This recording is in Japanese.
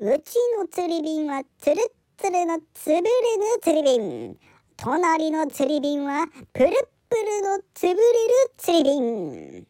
うちの釣り瓶はつるっつるのつぶれぬ釣り瓶。隣の釣り瓶はプルップルのつぶれる釣り瓶。